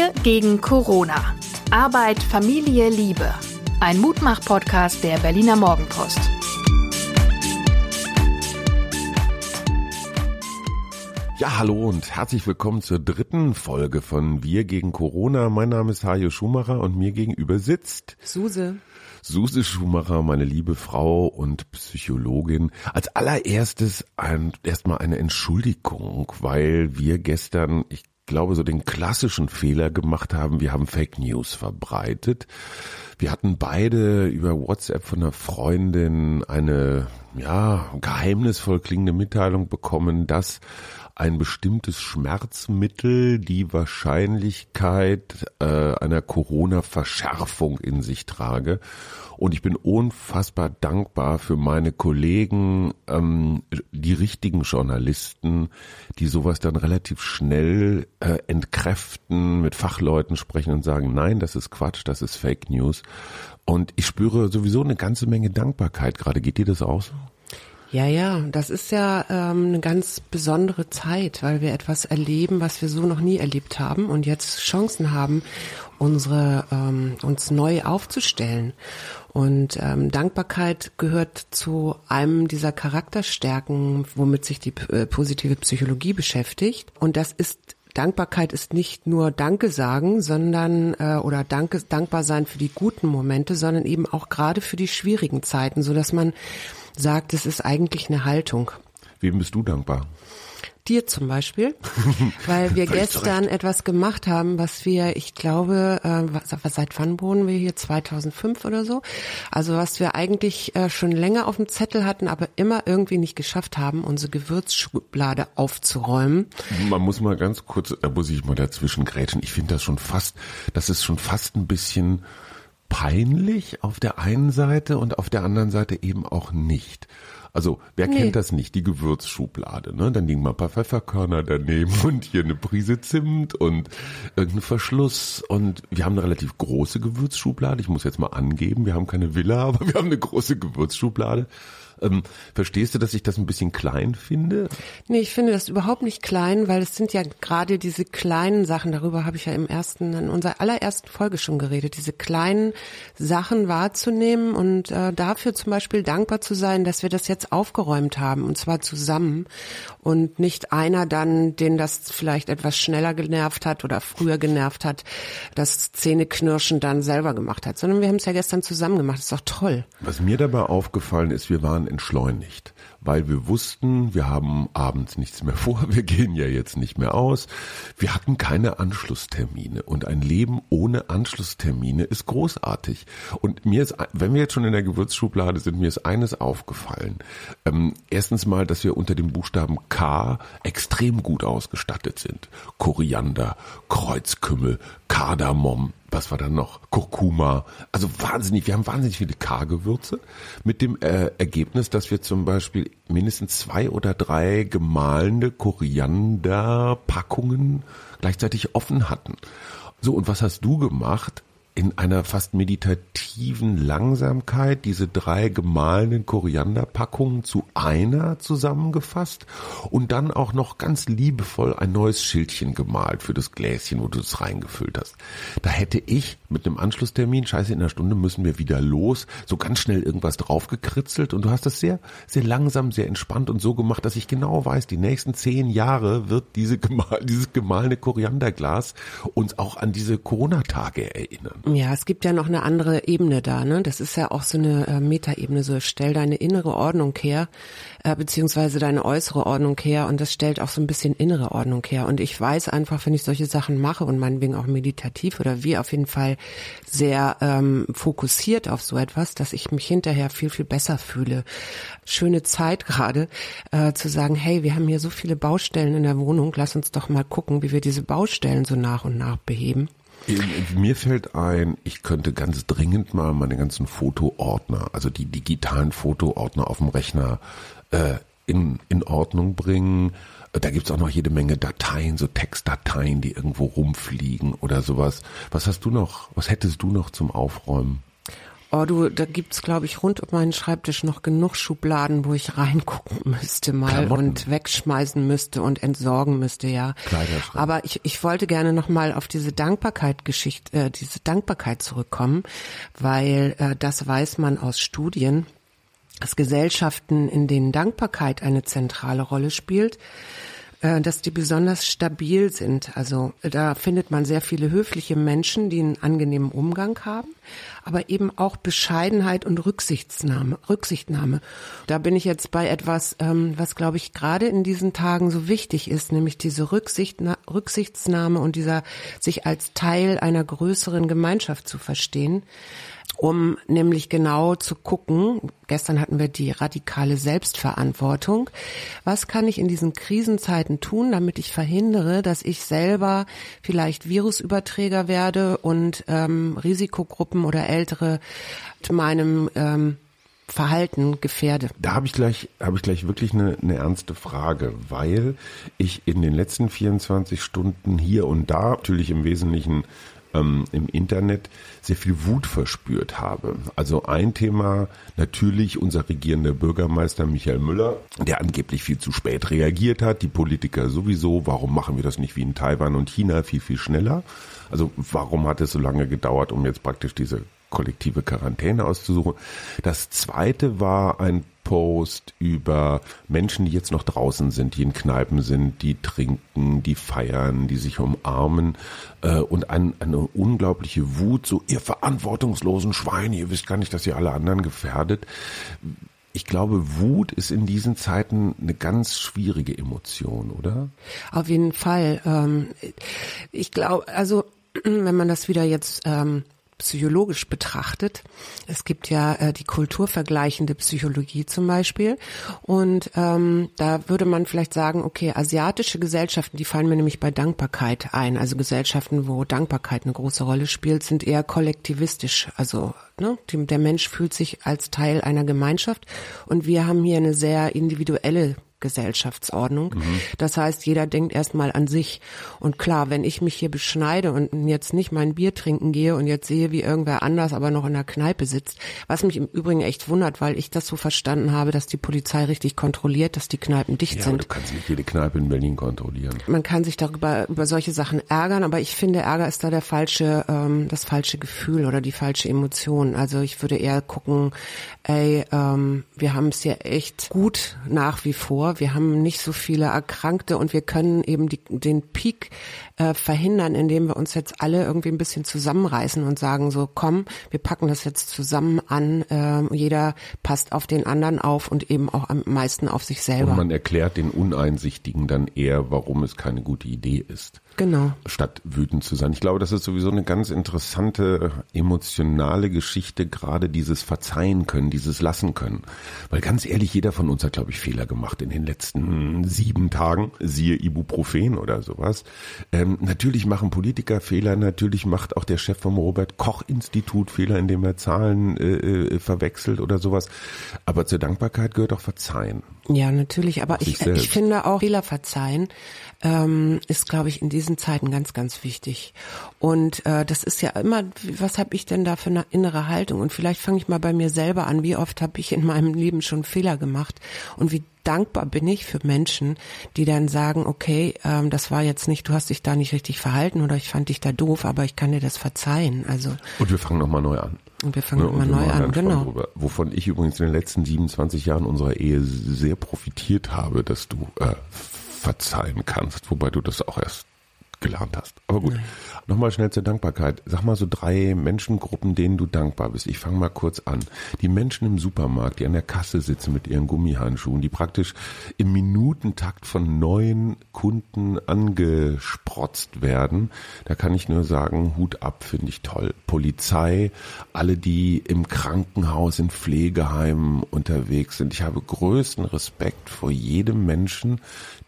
Wir gegen Corona. Arbeit, Familie, Liebe. Ein Mutmach-Podcast der Berliner Morgenpost. Ja, hallo und herzlich willkommen zur dritten Folge von Wir gegen Corona. Mein Name ist Hajo Schumacher und mir gegenüber sitzt Suse. Suse Schumacher, meine liebe Frau und Psychologin. Als allererstes ein, erstmal eine Entschuldigung, weil wir gestern, ich glaube, so den klassischen Fehler gemacht haben. Wir haben Fake News verbreitet. Wir hatten beide über WhatsApp von einer Freundin eine, ja, geheimnisvoll klingende Mitteilung bekommen, dass ein bestimmtes Schmerzmittel die Wahrscheinlichkeit äh, einer Corona-Verschärfung in sich trage. Und ich bin unfassbar dankbar für meine Kollegen, ähm, die richtigen Journalisten, die sowas dann relativ schnell äh, entkräften, mit Fachleuten sprechen und sagen, nein, das ist Quatsch, das ist Fake News. Und ich spüre sowieso eine ganze Menge Dankbarkeit gerade. Geht dir das auch so? Ja, ja, das ist ja ähm, eine ganz besondere Zeit, weil wir etwas erleben, was wir so noch nie erlebt haben und jetzt Chancen haben, unsere ähm, uns neu aufzustellen. Und ähm, Dankbarkeit gehört zu einem dieser Charakterstärken, womit sich die äh, positive Psychologie beschäftigt. Und das ist Dankbarkeit ist nicht nur Danke sagen, sondern äh, oder Danke, dankbar sein für die guten Momente, sondern eben auch gerade für die schwierigen Zeiten, so dass man sagt, es ist eigentlich eine Haltung. Wem bist du dankbar? Dir zum Beispiel, weil wir gestern etwas gemacht haben, was wir, ich glaube, äh, was, seit wann wohnen wir hier? 2005 oder so. Also was wir eigentlich äh, schon länger auf dem Zettel hatten, aber immer irgendwie nicht geschafft haben, unsere Gewürzschublade aufzuräumen. Man muss mal ganz kurz, da muss ich mal dazwischen grätschen. Ich finde das schon fast, das ist schon fast ein bisschen peinlich auf der einen Seite und auf der anderen Seite eben auch nicht. Also, wer nee. kennt das nicht? Die Gewürzschublade, ne? Dann liegen mal ein paar Pfefferkörner daneben und hier eine Prise Zimt und irgendein Verschluss. Und wir haben eine relativ große Gewürzschublade. Ich muss jetzt mal angeben, wir haben keine Villa, aber wir haben eine große Gewürzschublade. Ähm, verstehst du, dass ich das ein bisschen klein finde? Nee, ich finde das überhaupt nicht klein, weil es sind ja gerade diese kleinen Sachen, darüber habe ich ja im ersten, in unserer allerersten Folge schon geredet, diese kleinen Sachen wahrzunehmen und äh, dafür zum Beispiel dankbar zu sein, dass wir das jetzt aufgeräumt haben und zwar zusammen und nicht einer dann, den das vielleicht etwas schneller genervt hat oder früher genervt hat, das Zähneknirschen dann selber gemacht hat, sondern wir haben es ja gestern zusammen gemacht. Das ist doch toll. Was mir dabei aufgefallen ist, wir waren entschleunigt, weil wir wussten, wir haben abends nichts mehr vor, wir gehen ja jetzt nicht mehr aus. Wir hatten keine Anschlusstermine und ein Leben ohne Anschlusstermine ist großartig. Und mir ist, wenn wir jetzt schon in der Gewürzschublade sind, mir ist eines aufgefallen. Ähm, erstens mal, dass wir unter dem Buchstaben K extrem gut ausgestattet sind. Koriander, Kreuzkümmel, Kardamom, was war dann noch? Kurkuma. Also wahnsinnig, wir haben wahnsinnig viele K-Gewürze mit dem äh, Ergebnis, dass wir zum Beispiel mindestens zwei oder drei gemahlene Korianderpackungen gleichzeitig offen hatten. So, und was hast du gemacht? In einer fast meditativen Langsamkeit diese drei gemahlenen Korianderpackungen zu einer zusammengefasst und dann auch noch ganz liebevoll ein neues Schildchen gemalt für das Gläschen, wo du es reingefüllt hast. Da hätte ich mit einem Anschlusstermin, scheiße, in einer Stunde müssen wir wieder los, so ganz schnell irgendwas draufgekritzelt und du hast das sehr, sehr langsam, sehr entspannt und so gemacht, dass ich genau weiß, die nächsten zehn Jahre wird diese dieses gemahlene Korianderglas uns auch an diese Corona-Tage erinnern. Ja, es gibt ja noch eine andere Ebene da, ne? Das ist ja auch so eine äh, Metaebene, so stell deine innere Ordnung her, äh, beziehungsweise deine äußere Ordnung her und das stellt auch so ein bisschen innere Ordnung her. Und ich weiß einfach, wenn ich solche Sachen mache und meinetwegen auch meditativ oder wie auf jeden Fall sehr ähm, fokussiert auf so etwas, dass ich mich hinterher viel, viel besser fühle. Schöne Zeit gerade, äh, zu sagen, hey, wir haben hier so viele Baustellen in der Wohnung, lass uns doch mal gucken, wie wir diese Baustellen so nach und nach beheben. Mir fällt ein, ich könnte ganz dringend mal meine ganzen Fotoordner, also die digitalen Fotoordner auf dem Rechner äh, in, in Ordnung bringen. Da gibt's auch noch jede Menge Dateien, so Textdateien, die irgendwo rumfliegen oder sowas. Was hast du noch, was hättest du noch zum Aufräumen? Oh, du, da gibt's, glaube ich, rund um meinen Schreibtisch noch genug Schubladen, wo ich reingucken müsste mal Klamotten. und wegschmeißen müsste und entsorgen müsste, ja. Aber ich, ich wollte gerne noch mal auf diese Dankbarkeit-Geschichte, äh, diese Dankbarkeit zurückkommen, weil äh, das weiß man aus Studien, dass Gesellschaften, in denen Dankbarkeit eine zentrale Rolle spielt, dass die besonders stabil sind. Also äh, da findet man sehr viele höfliche Menschen, die einen angenehmen Umgang haben, aber eben auch Bescheidenheit und Rücksichtnahme. Rücksichtnahme. Da bin ich jetzt bei etwas, ähm, was glaube ich gerade in diesen Tagen so wichtig ist, nämlich diese Rücksichtna Rücksichtsnahme und dieser sich als Teil einer größeren Gemeinschaft zu verstehen um nämlich genau zu gucken, gestern hatten wir die radikale Selbstverantwortung, was kann ich in diesen Krisenzeiten tun, damit ich verhindere, dass ich selber vielleicht Virusüberträger werde und ähm, Risikogruppen oder Ältere meinem ähm, Verhalten gefährde. Da habe ich gleich, habe ich gleich wirklich eine, eine ernste Frage, weil ich in den letzten 24 Stunden hier und da natürlich im Wesentlichen ähm, im Internet sehr viel Wut verspürt habe. Also ein Thema natürlich unser regierender Bürgermeister Michael Müller, der angeblich viel zu spät reagiert hat, die Politiker sowieso, warum machen wir das nicht wie in Taiwan und China viel, viel schneller? Also warum hat es so lange gedauert, um jetzt praktisch diese kollektive Quarantäne auszusuchen. Das zweite war ein Post über Menschen, die jetzt noch draußen sind, die in Kneipen sind, die trinken, die feiern, die sich umarmen äh, und ein, eine unglaubliche Wut, so ihr verantwortungslosen Schweine, ihr wisst gar nicht, dass ihr alle anderen gefährdet. Ich glaube, Wut ist in diesen Zeiten eine ganz schwierige Emotion, oder? Auf jeden Fall. Ähm, ich glaube, also wenn man das wieder jetzt ähm, psychologisch betrachtet. Es gibt ja äh, die kulturvergleichende Psychologie zum Beispiel. Und ähm, da würde man vielleicht sagen, okay, asiatische Gesellschaften, die fallen mir nämlich bei Dankbarkeit ein. Also Gesellschaften, wo Dankbarkeit eine große Rolle spielt, sind eher kollektivistisch. Also ne, der Mensch fühlt sich als Teil einer Gemeinschaft. Und wir haben hier eine sehr individuelle Gesellschaftsordnung. Mhm. Das heißt, jeder denkt erstmal an sich. Und klar, wenn ich mich hier beschneide und jetzt nicht mein Bier trinken gehe und jetzt sehe, wie irgendwer anders aber noch in der Kneipe sitzt, was mich im Übrigen echt wundert, weil ich das so verstanden habe, dass die Polizei richtig kontrolliert, dass die Kneipen dicht ja, sind. Du kannst nicht jede Kneipe in Berlin kontrollieren. Man kann sich darüber über solche Sachen ärgern, aber ich finde, Ärger ist da der falsche, ähm, das falsche Gefühl oder die falsche Emotion. Also ich würde eher gucken, ey, ähm, wir haben es ja echt gut nach wie vor wir haben nicht so viele Erkrankte und wir können eben die, den Peak äh, verhindern, indem wir uns jetzt alle irgendwie ein bisschen zusammenreißen und sagen so, komm, wir packen das jetzt zusammen an, äh, jeder passt auf den anderen auf und eben auch am meisten auf sich selber. Und man erklärt den Uneinsichtigen dann eher, warum es keine gute Idee ist. Genau. Statt wütend zu sein. Ich glaube, das ist sowieso eine ganz interessante emotionale Geschichte, gerade dieses Verzeihen können, dieses Lassen können. Weil ganz ehrlich, jeder von uns hat, glaube ich, Fehler gemacht in den letzten sieben Tagen, siehe Ibuprofen oder sowas. Ähm, natürlich machen Politiker Fehler, natürlich macht auch der Chef vom Robert Koch Institut Fehler, indem er Zahlen äh, äh, verwechselt oder sowas. Aber zur Dankbarkeit gehört auch Verzeihen. Ja, natürlich. Aber ich, ich finde auch Fehler verzeihen ähm, ist, glaube ich, in diesen Zeiten ganz, ganz wichtig. Und äh, das ist ja immer, was habe ich denn da für eine innere Haltung? Und vielleicht fange ich mal bei mir selber an. Wie oft habe ich in meinem Leben schon Fehler gemacht? Und wie dankbar bin ich für Menschen, die dann sagen, okay, ähm, das war jetzt nicht, du hast dich da nicht richtig verhalten oder ich fand dich da doof, aber ich kann dir das verzeihen. Also und wir fangen nochmal neu an. Und wir fangen ne, nochmal neu an, genau. Drüber, wovon ich übrigens in den letzten 27 Jahren unserer Ehe sehr profitiert habe, dass du äh, verzeihen kannst, wobei du das auch erst gelernt hast. Aber gut. Nochmal schnell zur Dankbarkeit. Sag mal so drei Menschengruppen, denen du dankbar bist. Ich fange mal kurz an. Die Menschen im Supermarkt, die an der Kasse sitzen mit ihren Gummihandschuhen, die praktisch im Minutentakt von neuen Kunden angesprotzt werden. Da kann ich nur sagen, Hut ab, finde ich toll. Polizei, alle, die im Krankenhaus, in Pflegeheimen unterwegs sind. Ich habe größten Respekt vor jedem Menschen,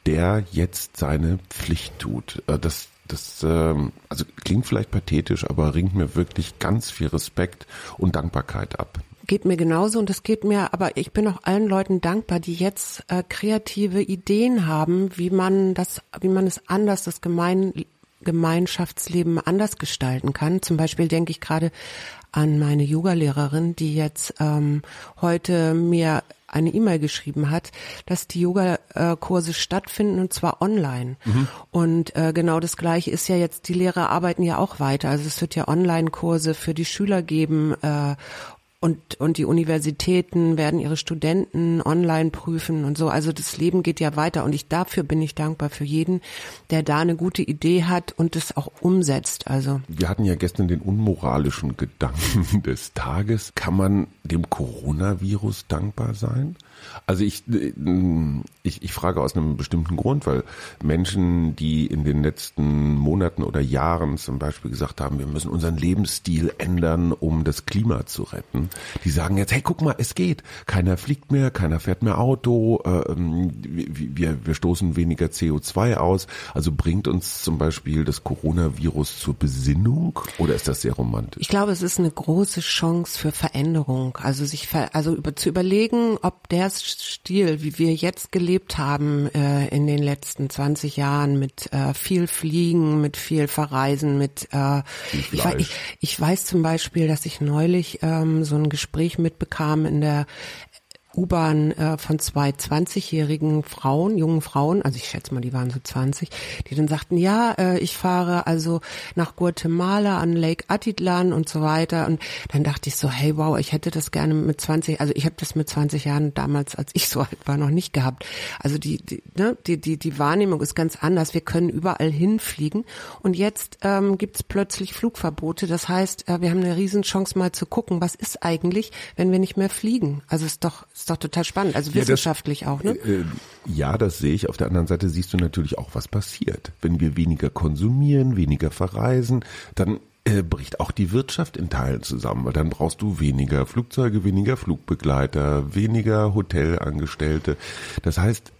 der jetzt seine Pflicht tut. Äh, das, das, ähm, also klingt vielleicht pathetisch, aber ringt mir wirklich ganz viel Respekt und Dankbarkeit ab. Geht mir genauso und es geht mir, aber ich bin auch allen Leuten dankbar, die jetzt äh, kreative Ideen haben, wie man das, wie man es anders, das Gemein, Gemeinschaftsleben anders gestalten kann. Zum Beispiel denke ich gerade an meine Yogalehrerin, die jetzt ähm, heute mir eine E-Mail geschrieben hat, dass die Yogakurse stattfinden und zwar online. Mhm. Und äh, genau das Gleiche ist ja jetzt, die Lehrer arbeiten ja auch weiter. Also es wird ja Online-Kurse für die Schüler geben äh, und, und die Universitäten werden ihre Studenten online prüfen und so. Also das Leben geht ja weiter und ich dafür bin ich dankbar für jeden, der da eine gute Idee hat und es auch umsetzt. Also wir hatten ja gestern den unmoralischen Gedanken des Tages. Kann man dem Coronavirus dankbar sein? Also ich, äh, ich, ich frage aus einem bestimmten Grund, weil Menschen, die in den letzten Monaten oder Jahren zum Beispiel gesagt haben, wir müssen unseren Lebensstil ändern, um das Klima zu retten, die sagen jetzt, hey, guck mal, es geht. Keiner fliegt mehr, keiner fährt mehr Auto, äh, ähm, wir, wir stoßen weniger CO2 aus. Also bringt uns zum Beispiel das Coronavirus zur Besinnung oder ist das sehr romantisch? Ich glaube, es ist eine große Chance für Veränderung. Also sich, also über, zu überlegen, ob der Stil, wie wir jetzt gelebt haben äh, in den letzten 20 Jahren mit äh, viel Fliegen, mit viel Verreisen, mit äh, ich, ich, ich, weiß zum Beispiel, dass ich neulich ähm, so ein Gespräch mitbekam in der U-Bahn äh, von zwei 20-jährigen Frauen, jungen Frauen, also ich schätze mal, die waren so 20, die dann sagten, ja, äh, ich fahre also nach Guatemala an Lake Atitlan und so weiter. Und dann dachte ich so, hey, wow, ich hätte das gerne mit 20, also ich habe das mit 20 Jahren damals, als ich so alt war, noch nicht gehabt. Also die, die, ne, die, die, die Wahrnehmung ist ganz anders. Wir können überall hinfliegen. Und jetzt ähm, gibt es plötzlich Flugverbote. Das heißt, äh, wir haben eine Riesenchance mal zu gucken, was ist eigentlich, wenn wir nicht mehr fliegen. Also ist doch ist doch total spannend, also wissenschaftlich ja, das, auch, ne? Äh, ja, das sehe ich. Auf der anderen Seite siehst du natürlich auch, was passiert. Wenn wir weniger konsumieren, weniger verreisen, dann äh, bricht auch die Wirtschaft in Teilen zusammen, weil dann brauchst du weniger Flugzeuge, weniger Flugbegleiter, weniger Hotelangestellte. Das heißt,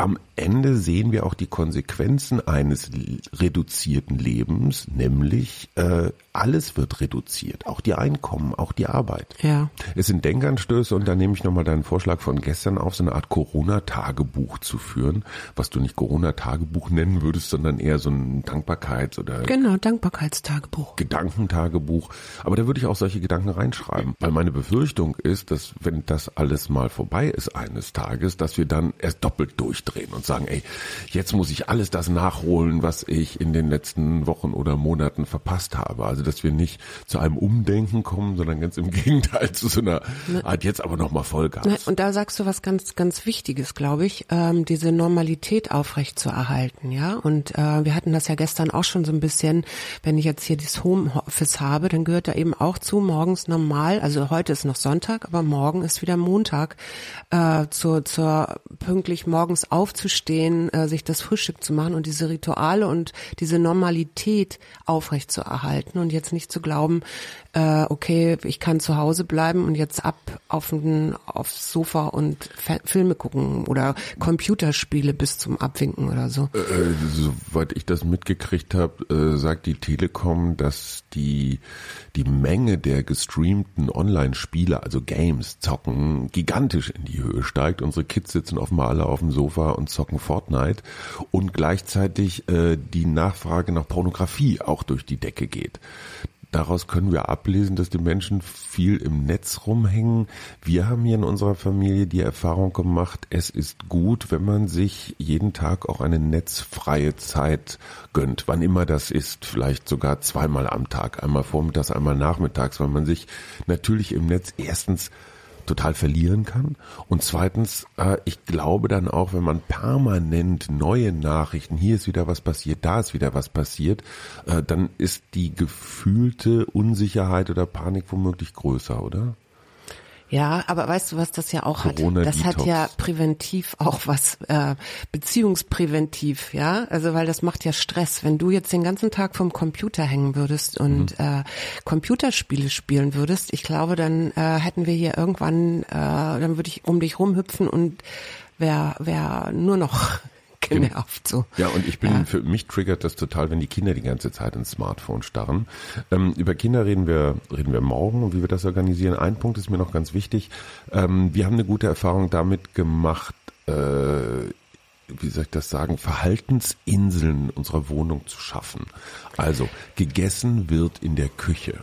am Ende sehen wir auch die Konsequenzen eines reduzierten Lebens, nämlich äh, alles wird reduziert, auch die Einkommen, auch die Arbeit. Ja. Es sind Denkanstöße und da nehme ich nochmal deinen Vorschlag von gestern auf, so eine Art Corona-Tagebuch zu führen, was du nicht Corona-Tagebuch nennen würdest, sondern eher so ein Dankbarkeits- oder Genau, Dankbarkeitstagebuch. Gedankentagebuch. Aber da würde ich auch solche Gedanken reinschreiben, weil meine Befürchtung ist, dass wenn das alles mal vorbei ist eines Tages, dass wir dann erst doppelt durchdrehen und sagen, ey, jetzt muss ich alles das nachholen, was ich in den letzten Wochen oder Monaten verpasst habe. Also dass wir nicht zu einem Umdenken kommen, sondern ganz im Gegenteil zu so einer ne. Art jetzt aber nochmal Vollgas. Und da sagst du was ganz, ganz Wichtiges, glaube ich, ähm, diese Normalität aufrecht zu erhalten, ja. Und äh, wir hatten das ja gestern auch schon so ein bisschen, wenn ich jetzt hier dieses Homeoffice habe, dann gehört da eben auch zu, morgens normal, also heute ist noch Sonntag, aber morgen ist wieder Montag, äh, zur, zur pünktlich morgens aufzustehen, äh, sich das Frühstück zu machen und diese Rituale und diese Normalität aufrecht zu erhalten und jetzt nicht zu glauben, äh, okay, ich kann zu Hause bleiben und jetzt ab auf den, aufs Sofa und Filme gucken oder Computerspiele bis zum Abwinken oder so. Äh, äh soweit ich das mitgekriegt habe, äh, sagt die Telekom, dass die die Menge der gestreamten Online-Spiele, also Games, zocken, gigantisch in die Höhe steigt. Unsere Kids sitzen offenbar alle auf dem Sofa und zocken Fortnite und gleichzeitig äh, die Nachfrage nach Pornografie auch durch die Decke geht. Daraus können wir ablesen, dass die Menschen viel im Netz rumhängen. Wir haben hier in unserer Familie die Erfahrung gemacht, es ist gut, wenn man sich jeden Tag auch eine netzfreie Zeit gönnt, wann immer das ist, vielleicht sogar zweimal am Tag, einmal vormittags, einmal nachmittags, weil man sich natürlich im Netz erstens total verlieren kann. Und zweitens, äh, ich glaube dann auch, wenn man permanent neue Nachrichten, hier ist wieder was passiert, da ist wieder was passiert, äh, dann ist die gefühlte Unsicherheit oder Panik womöglich größer, oder? Ja, aber weißt du, was das ja auch hat? Das hat ja präventiv auch was, äh, beziehungspräventiv, ja. Also weil das macht ja Stress. Wenn du jetzt den ganzen Tag vom Computer hängen würdest und mhm. äh, Computerspiele spielen würdest, ich glaube, dann äh, hätten wir hier irgendwann, äh, dann würde ich um dich rumhüpfen und wäre wär nur noch genervt so. Ja, und ich bin, ja. für mich triggert das total, wenn die Kinder die ganze Zeit ins Smartphone starren. Ähm, über Kinder reden wir, reden wir morgen und wie wir das organisieren. Ein Punkt ist mir noch ganz wichtig. Ähm, wir haben eine gute Erfahrung damit gemacht, äh, wie soll ich das sagen, Verhaltensinseln in unserer Wohnung zu schaffen. Also, gegessen wird in der Küche.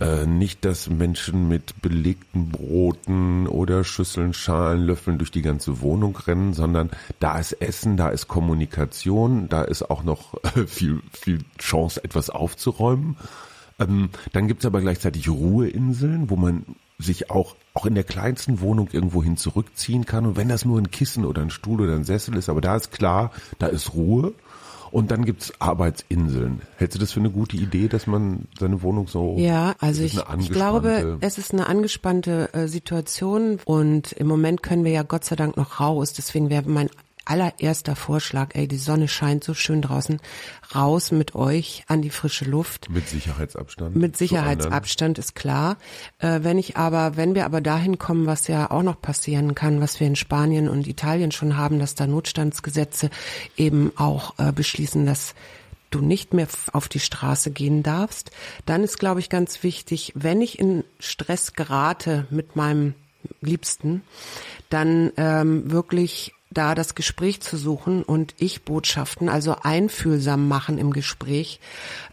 Äh, nicht, dass Menschen mit belegten Broten oder Schüsseln, Schalen, Löffeln durch die ganze Wohnung rennen, sondern da ist Essen, da ist Kommunikation, da ist auch noch viel, viel Chance, etwas aufzuräumen. Ähm, dann gibt's aber gleichzeitig Ruheinseln, wo man sich auch, auch in der kleinsten Wohnung irgendwo hin zurückziehen kann. Und wenn das nur ein Kissen oder ein Stuhl oder ein Sessel ist, aber da ist klar, da ist Ruhe. Und dann gibt's Arbeitsinseln. Hältst du das für eine gute Idee, dass man seine Wohnung so? Ja, also ich, ich glaube, es ist eine angespannte äh, Situation und im Moment können wir ja Gott sei Dank noch raus. Deswegen wäre mein allererster Vorschlag, ey, die Sonne scheint so schön draußen, raus mit euch an die frische Luft. Mit Sicherheitsabstand. Mit Sicherheitsabstand ist klar. Äh, wenn ich aber, wenn wir aber dahin kommen, was ja auch noch passieren kann, was wir in Spanien und Italien schon haben, dass da Notstandsgesetze eben auch äh, beschließen, dass du nicht mehr auf die Straße gehen darfst, dann ist, glaube ich, ganz wichtig, wenn ich in Stress gerate mit meinem Liebsten, dann ähm, wirklich da das Gespräch zu suchen und Ich-Botschaften, also einfühlsam machen im Gespräch,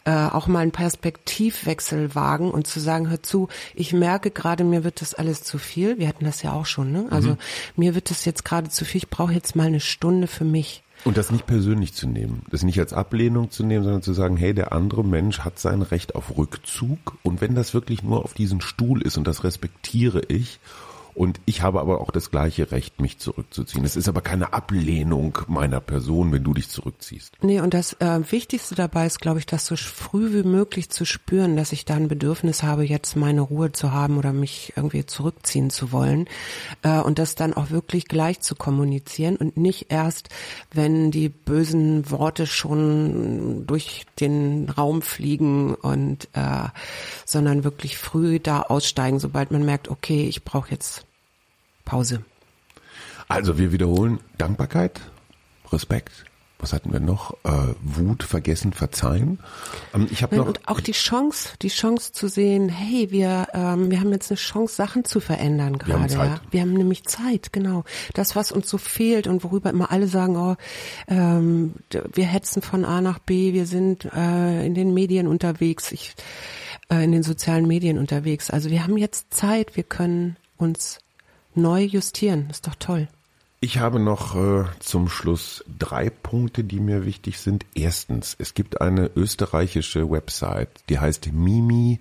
äh, auch mal einen Perspektivwechsel wagen und zu sagen, hör zu, ich merke gerade, mir wird das alles zu viel. Wir hatten das ja auch schon, ne? Also mhm. mir wird das jetzt gerade zu viel, ich brauche jetzt mal eine Stunde für mich. Und das nicht persönlich zu nehmen, das nicht als Ablehnung zu nehmen, sondern zu sagen, hey, der andere Mensch hat sein Recht auf Rückzug und wenn das wirklich nur auf diesen Stuhl ist und das respektiere ich und ich habe aber auch das gleiche Recht, mich zurückzuziehen. Es ist aber keine Ablehnung meiner Person, wenn du dich zurückziehst. Nee, und das äh, Wichtigste dabei ist, glaube ich, das so früh wie möglich zu spüren, dass ich da ein Bedürfnis habe, jetzt meine Ruhe zu haben oder mich irgendwie zurückziehen zu wollen. Äh, und das dann auch wirklich gleich zu kommunizieren und nicht erst, wenn die bösen Worte schon durch den Raum fliegen und äh, sondern wirklich früh da aussteigen, sobald man merkt, okay, ich brauche jetzt Pause. Also wir wiederholen Dankbarkeit, Respekt. Was hatten wir noch? Äh, Wut, Vergessen, Verzeihen. Ähm, ich habe noch und auch die Chance, die Chance zu sehen. Hey, wir ähm, wir haben jetzt eine Chance, Sachen zu verändern gerade. Wir haben. Ja? wir haben nämlich Zeit, genau. Das, was uns so fehlt und worüber immer alle sagen, oh, ähm, wir hetzen von A nach B, wir sind äh, in den Medien unterwegs, ich äh, in den sozialen Medien unterwegs. Also wir haben jetzt Zeit, wir können uns neu justieren. ist doch toll. Ich habe noch äh, zum Schluss drei Punkte, die mir wichtig sind. Erstens, es gibt eine österreichische Website, die heißt mimikama.at,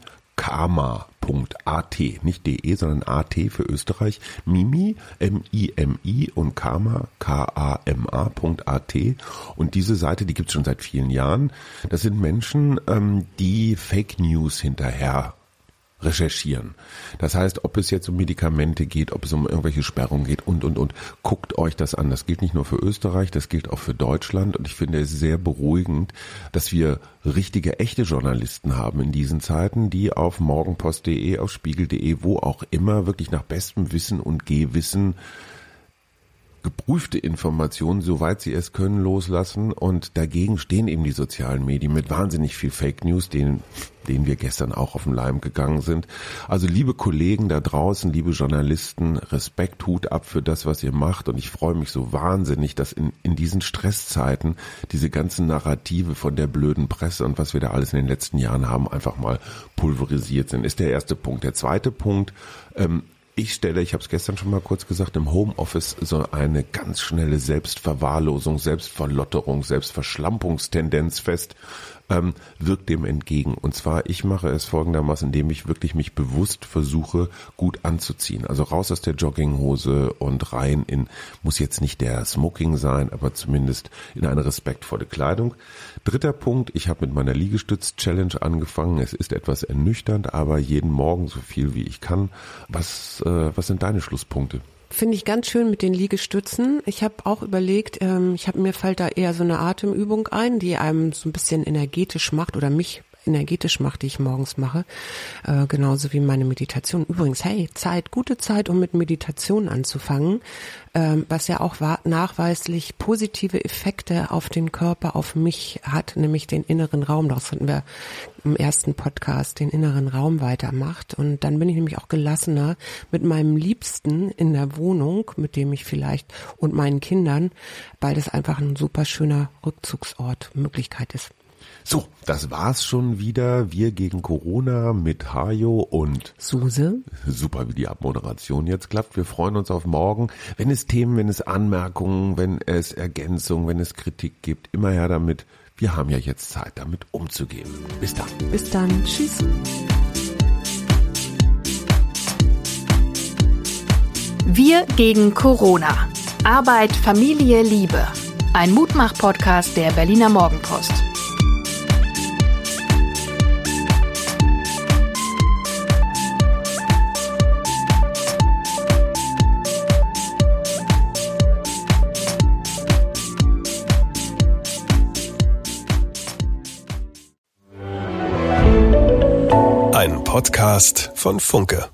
nicht de, sondern at für Österreich. Mimi, M-I-M-I und Kama, K-A-M-A.at. Und diese Seite, die gibt es schon seit vielen Jahren. Das sind Menschen, ähm, die Fake News hinterher recherchieren. Das heißt, ob es jetzt um Medikamente geht, ob es um irgendwelche Sperrungen geht und, und, und, guckt euch das an. Das gilt nicht nur für Österreich, das gilt auch für Deutschland und ich finde es sehr beruhigend, dass wir richtige, echte Journalisten haben in diesen Zeiten, die auf morgenpost.de, auf spiegel.de, wo auch immer wirklich nach bestem Wissen und Gehwissen geprüfte Informationen, soweit sie es können, loslassen. Und dagegen stehen eben die sozialen Medien mit wahnsinnig viel Fake News, denen, denen wir gestern auch auf den Leim gegangen sind. Also liebe Kollegen da draußen, liebe Journalisten, Respekt, Hut ab für das, was ihr macht. Und ich freue mich so wahnsinnig, dass in, in diesen Stresszeiten diese ganzen Narrative von der blöden Presse und was wir da alles in den letzten Jahren haben, einfach mal pulverisiert sind. Ist der erste Punkt. Der zweite Punkt, ähm, ich stelle, ich habe es gestern schon mal kurz gesagt, im Homeoffice so eine ganz schnelle Selbstverwahrlosung, Selbstverlotterung, Selbstverschlampungstendenz fest ähm, wirkt dem entgegen. Und zwar, ich mache es folgendermaßen, indem ich wirklich mich bewusst versuche, gut anzuziehen. Also raus aus der Jogginghose und rein in, muss jetzt nicht der Smoking sein, aber zumindest in eine respektvolle Kleidung. Dritter Punkt, ich habe mit meiner Liegestütz-Challenge angefangen. Es ist etwas ernüchternd, aber jeden Morgen so viel wie ich kann. Was, äh, was sind deine Schlusspunkte? Finde ich ganz schön mit den Liegestützen. Ich habe auch überlegt, ähm, ich habe mir fällt da eher so eine Atemübung ein, die einem so ein bisschen energetisch macht oder mich energetisch macht, die ich morgens mache. Äh, genauso wie meine Meditation. Übrigens, hey, Zeit, gute Zeit, um mit Meditation anzufangen, ähm, was ja auch nachweislich positive Effekte auf den Körper, auf mich hat, nämlich den inneren Raum. Das hatten wir im ersten Podcast, den inneren Raum weitermacht. Und dann bin ich nämlich auch gelassener mit meinem Liebsten in der Wohnung, mit dem ich vielleicht und meinen Kindern, weil das einfach ein super schöner Rückzugsort, Möglichkeit ist. So, das war's schon wieder. Wir gegen Corona mit Hajo und Suse. Super, wie die Abmoderation jetzt klappt. Wir freuen uns auf morgen. Wenn es Themen, wenn es Anmerkungen, wenn es Ergänzungen, wenn es Kritik gibt, immer her damit. Wir haben ja jetzt Zeit, damit umzugehen. Bis dann. Bis dann. Tschüss. Wir gegen Corona. Arbeit, Familie, Liebe. Ein Mutmach-Podcast der Berliner Morgenpost. Podcast von Funke.